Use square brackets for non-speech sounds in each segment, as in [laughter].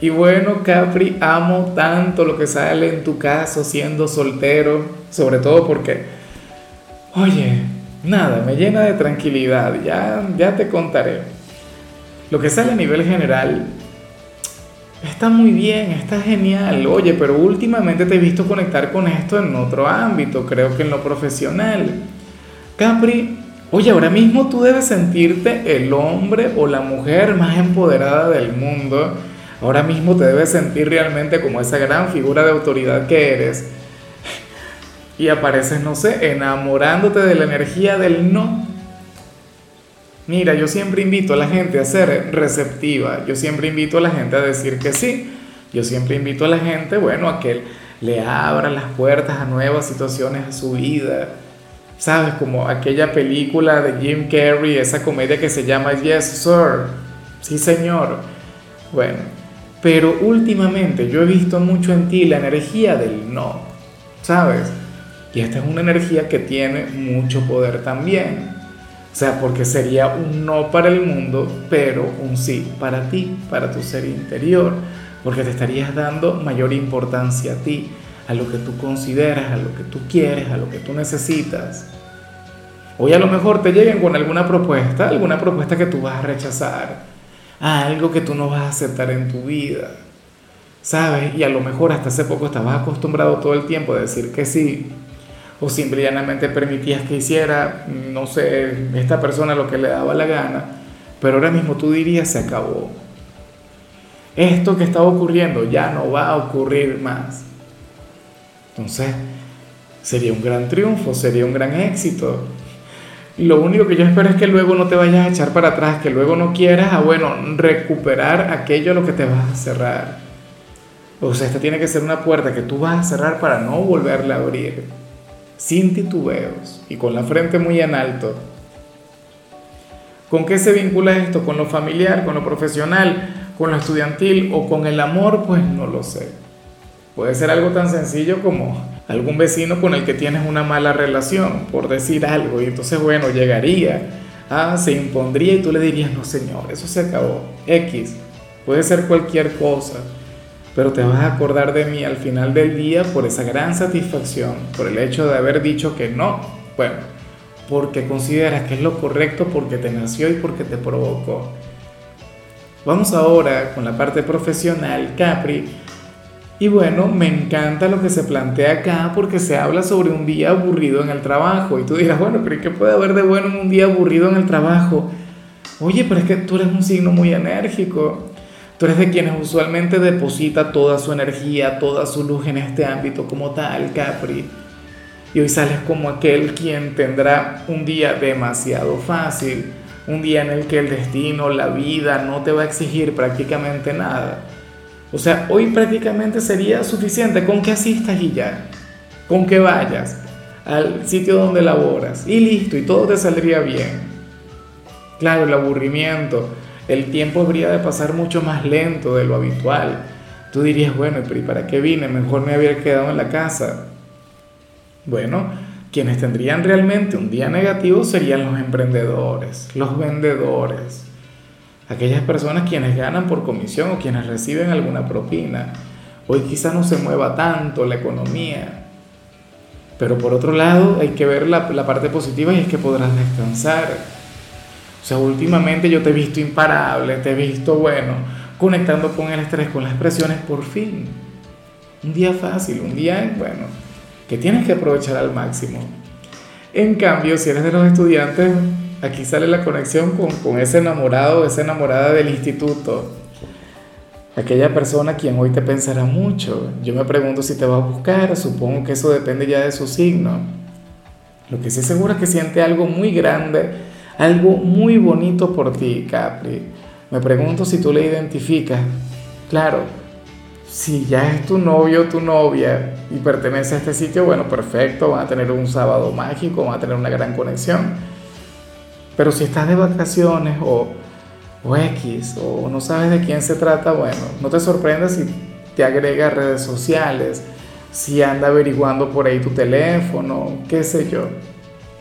Y bueno, Capri, amo tanto lo que sale en tu caso siendo soltero, sobre todo porque, oye, nada, me llena de tranquilidad, ya, ya te contaré. Lo que sale a nivel general está muy bien, está genial, oye, pero últimamente te he visto conectar con esto en otro ámbito, creo que en lo profesional. Capri, oye, ahora mismo tú debes sentirte el hombre o la mujer más empoderada del mundo Ahora mismo te debes sentir realmente como esa gran figura de autoridad que eres. Y apareces, no sé, enamorándote de la energía del no. Mira, yo siempre invito a la gente a ser receptiva. Yo siempre invito a la gente a decir que sí. Yo siempre invito a la gente, bueno, a que le abra las puertas a nuevas situaciones a su vida. ¿Sabes? Como aquella película de Jim Carrey, esa comedia que se llama Yes, Sir. Sí, señor. Bueno, pero últimamente yo he visto mucho en ti la energía del no, ¿sabes? Y esta es una energía que tiene mucho poder también. O sea, porque sería un no para el mundo, pero un sí para ti, para tu ser interior, porque te estarías dando mayor importancia a ti, a lo que tú consideras, a lo que tú quieres, a lo que tú necesitas. Hoy a lo mejor te lleguen con alguna propuesta, alguna propuesta que tú vas a rechazar algo que tú no vas a aceptar en tu vida. ¿Sabes? Y a lo mejor hasta hace poco estabas acostumbrado todo el tiempo a decir que sí. O simplemente permitías que hiciera, no sé, esta persona lo que le daba la gana. Pero ahora mismo tú dirías, se acabó. Esto que estaba ocurriendo ya no va a ocurrir más. Entonces, sería un gran triunfo, sería un gran éxito. Lo único que yo espero es que luego no te vayas a echar para atrás, que luego no quieras, bueno, recuperar aquello a lo que te vas a cerrar. O sea, esta tiene que ser una puerta que tú vas a cerrar para no volverla a abrir, sin titubeos y con la frente muy en alto. ¿Con qué se vincula esto? ¿Con lo familiar, con lo profesional, con lo estudiantil o con el amor? Pues no lo sé. Puede ser algo tan sencillo como algún vecino con el que tienes una mala relación, por decir algo, y entonces, bueno, llegaría, ah, se impondría y tú le dirías, no señor, eso se acabó, X, puede ser cualquier cosa, pero te vas a acordar de mí al final del día por esa gran satisfacción, por el hecho de haber dicho que no, bueno, porque consideras que es lo correcto, porque te nació y porque te provocó. Vamos ahora con la parte profesional, Capri y bueno, me encanta lo que se plantea acá porque se habla sobre un día aburrido en el trabajo. Y tú dirás, bueno, pero ¿qué puede haber de bueno en un día aburrido en el trabajo? Oye, pero es que tú eres un signo muy enérgico. Tú eres de quienes usualmente deposita toda su energía, toda su luz en este ámbito como tal, Capri. Y hoy sales como aquel quien tendrá un día demasiado fácil, un día en el que el destino, la vida no te va a exigir prácticamente nada o sea, hoy prácticamente sería suficiente con que asistas y ya, con que vayas al sitio donde laboras y listo, y todo te saldría bien. Claro, el aburrimiento, el tiempo habría de pasar mucho más lento de lo habitual. Tú dirías, bueno, ¿y para qué vine? Mejor me habría quedado en la casa. Bueno, quienes tendrían realmente un día negativo serían los emprendedores, los vendedores, aquellas personas quienes ganan por comisión o quienes reciben alguna propina. Hoy quizá no se mueva tanto la economía, pero por otro lado hay que ver la, la parte positiva y es que podrás descansar. O sea, últimamente yo te he visto imparable, te he visto, bueno, conectando con el estrés, con las presiones, por fin. Un día fácil, un día, bueno, que tienes que aprovechar al máximo. En cambio, si eres de los estudiantes, Aquí sale la conexión con, ese enamorado, esa enamorada del instituto. Aquella persona quien hoy te pensará mucho. Yo me pregunto si te va a buscar, supongo que eso depende ya de su signo. Lo que sí seguro es que siente algo muy grande, algo muy bonito por ti, Capri. Me pregunto si tú le identificas. Claro, si ya es tu novio o tu novia y pertenece a este sitio, bueno, perfecto, van a tener un sábado mágico, van a tener una gran conexión. Pero si estás de vacaciones o, o X, o no sabes de quién se trata, bueno, no te sorprendas si te agrega redes sociales, si anda averiguando por ahí tu teléfono, qué sé yo.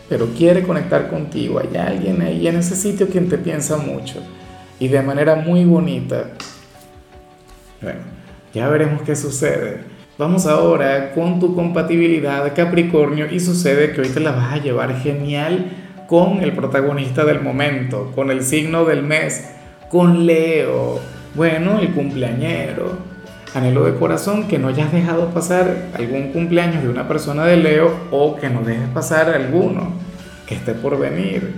Pero quiere conectar contigo, hay alguien ahí en ese sitio quien te piensa mucho y de manera muy bonita. Bueno, ya veremos qué sucede. Vamos ahora con tu compatibilidad Capricornio y sucede que hoy te la vas a llevar genial con el protagonista del momento, con el signo del mes, con Leo. Bueno, el cumpleañero. Anhelo de corazón que no hayas dejado pasar algún cumpleaños de una persona de Leo o que no dejes pasar alguno que esté por venir.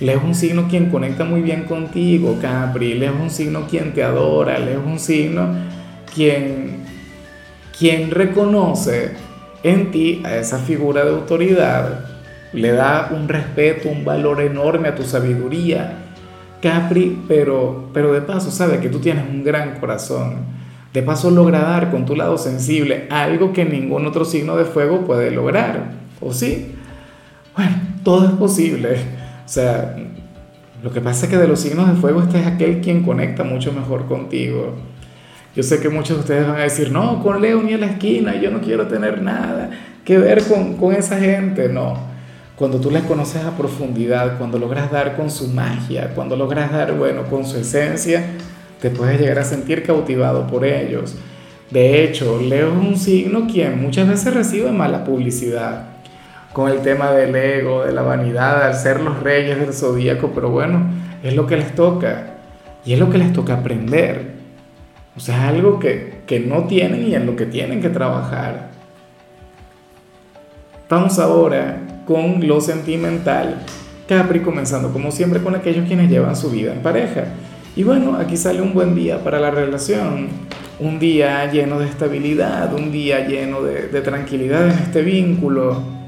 Leo es un signo quien conecta muy bien contigo, Capri. Leo es un signo quien te adora. Leo es un signo quien, quien reconoce en ti a esa figura de autoridad. Le da un respeto, un valor enorme a tu sabiduría. Capri, pero, pero de paso sabe que tú tienes un gran corazón. De paso logra dar con tu lado sensible algo que ningún otro signo de fuego puede lograr. ¿O sí? Bueno, todo es posible. O sea, lo que pasa es que de los signos de fuego este es aquel quien conecta mucho mejor contigo. Yo sé que muchos de ustedes van a decir, no, con Leo ni a la esquina, yo no quiero tener nada que ver con, con esa gente. No, cuando tú les conoces a profundidad, cuando logras dar con su magia, cuando logras dar, bueno, con su esencia, te puedes llegar a sentir cautivado por ellos. De hecho, Leo es un signo quien muchas veces recibe mala publicidad con el tema del ego, de la vanidad, al ser los reyes del zodíaco, pero bueno, es lo que les toca y es lo que les toca aprender. O sea, es algo que, que no tienen y en lo que tienen que trabajar. Vamos ahora con lo sentimental. Capri comenzando como siempre con aquellos quienes llevan su vida en pareja. Y bueno, aquí sale un buen día para la relación, un día lleno de estabilidad, un día lleno de, tranquilidad en este vínculo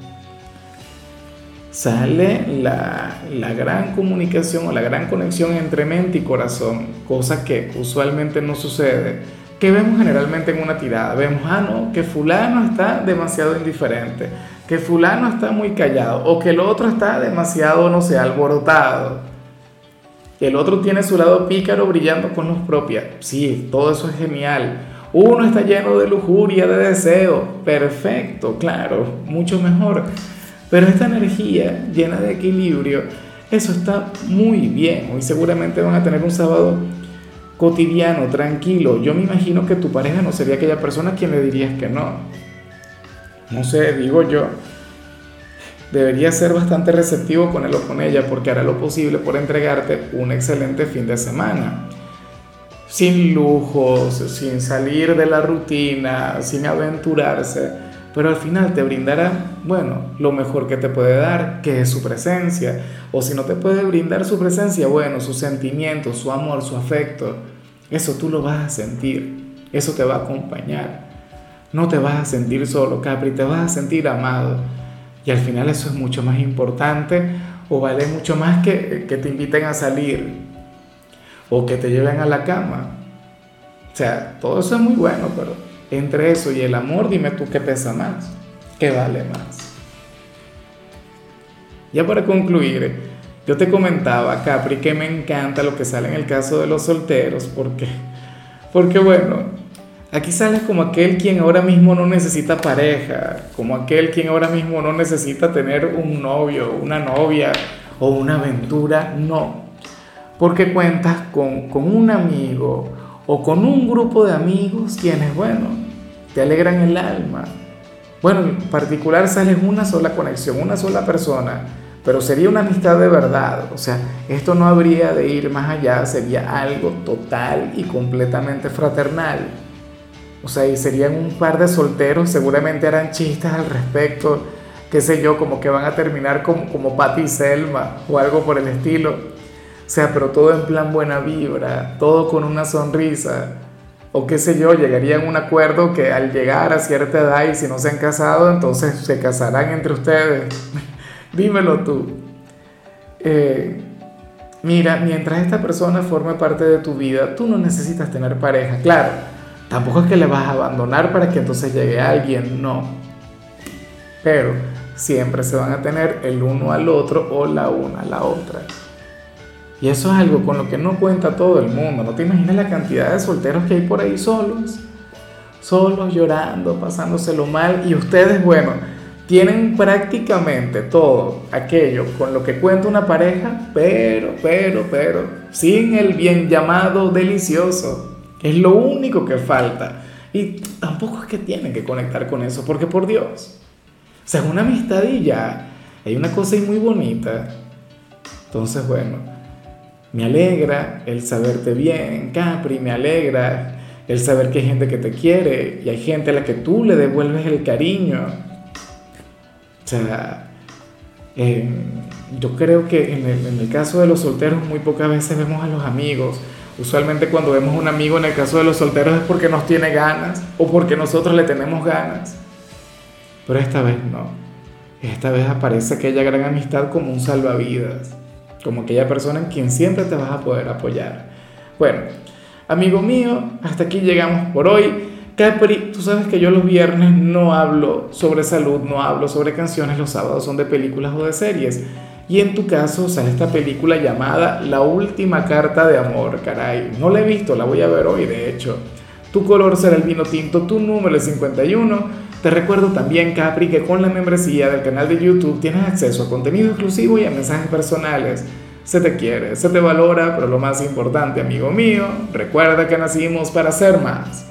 sale la, gran comunicación o la gran conexión entre mente y corazón, cosa que usualmente no sucede, que vemos generalmente en una tirada. Vemos, ah, no, que fulano está demasiado indiferente, que fulano está muy callado, o que el otro está demasiado, no sé, alborotado. El otro tiene su lado pícaro brillando con luz propia. Sí, todo eso es genial. Uno está lleno de lujuria, de deseo. Perfecto, claro, mucho mejor. Pero esta energía llena de equilibrio, eso está muy bien. Hoy seguramente van a tener un sábado cotidiano, tranquilo. Yo me imagino que tu pareja no sería aquella persona a quien le dirías que no. No sé, digo yo. Debería ser bastante receptivo con él o con ella porque hará lo posible por entregarte un excelente fin de semana. Sin lujos, sin salir de la rutina, sin aventurarse pero al final te brindará, bueno, lo mejor que te puede dar, que es su presencia. O si no te puede brindar su presencia, bueno, sus sentimientos, su amor, su afecto. Eso tú lo vas a sentir, eso te va a acompañar. No te vas a sentir solo, Capri, te vas a sentir amado. Y al final eso es mucho más importante o vale mucho más que, que te inviten a salir o que te lleven a la cama. O sea, todo eso es muy bueno, pero entre eso y el amor, dime tú qué pesa más, qué vale más. Ya para concluir, yo te comentaba, Capri, que me encanta lo que sale en el caso de los solteros, porque, porque bueno, aquí sales como aquel quien ahora mismo no necesita pareja, como aquel quien ahora mismo no necesita tener un novio, una novia o una aventura, no, porque cuentas con, con un amigo o con un grupo de amigos quienes, bueno, te alegran el alma. Bueno, en particular sales una sola conexión, una sola persona, pero sería una amistad de verdad. O sea, esto no habría de ir más allá, sería algo total y completamente fraternal. O sea, y serían un par de solteros, seguramente harán chistes al respecto, qué sé yo, como que van a terminar como, como Patty y Selma o algo por el estilo. O sea, pero todo en plan buena vibra, todo con una sonrisa. O qué sé yo, llegarían a un acuerdo que al llegar a cierta edad y si no se han casado, entonces se casarán entre ustedes. [laughs] Dímelo tú. Eh, mira, mientras esta persona forme parte de tu vida, tú no necesitas tener pareja. Claro, Tampoco es que le vas a abandonar para que entonces llegue alguien, no. Pero siempre se van a tener el uno al otro o la una a la otra. Y eso es algo con lo que no cuenta todo el mundo. No te imaginas la cantidad de solteros que hay por ahí solos. Solos, llorando, pasándoselo mal. Y ustedes, bueno, tienen prácticamente todo aquello con lo que cuenta una pareja, pero, pero, pero, sin el bien llamado delicioso. Es lo único que falta. Y tampoco es que tienen que conectar con eso, porque por Dios. O sea, es una amistad y ya. Hay una cosa ahí muy bonita. Entonces, bueno, me alegra el saberte bien, Capri, me alegra el saber que hay gente que te quiere y hay gente a la que tú le devuelves el cariño. O sea, eh, yo creo que en el, en el caso de los solteros muy pocas veces vemos a los amigos Usualmente cuando vemos un amigo en el caso de los solteros es porque nos tiene ganas o porque nosotros le tenemos ganas. Pero esta vez no. Esta vez aparece aquella gran amistad como un salvavidas, como aquella persona en quien siempre te vas a poder apoyar. Bueno, amigo mío, hasta aquí llegamos por hoy. Capri, tú sabes que yo los viernes no hablo sobre salud, no hablo sobre canciones, los sábados son de películas o de series. Y en tu caso, sea, esta película llamada La Última Carta de Amor, caray, no la he visto, la voy a ver hoy, de hecho. Tu color será el vino tinto, tu número es 51. Te recuerdo también, Capri, que con la membresía del canal de YouTube tienes acceso a contenido exclusivo y a mensajes personales. Se te quiere, se te valora, pero lo más importante, amigo mío, recuerda que nacimos para ser más.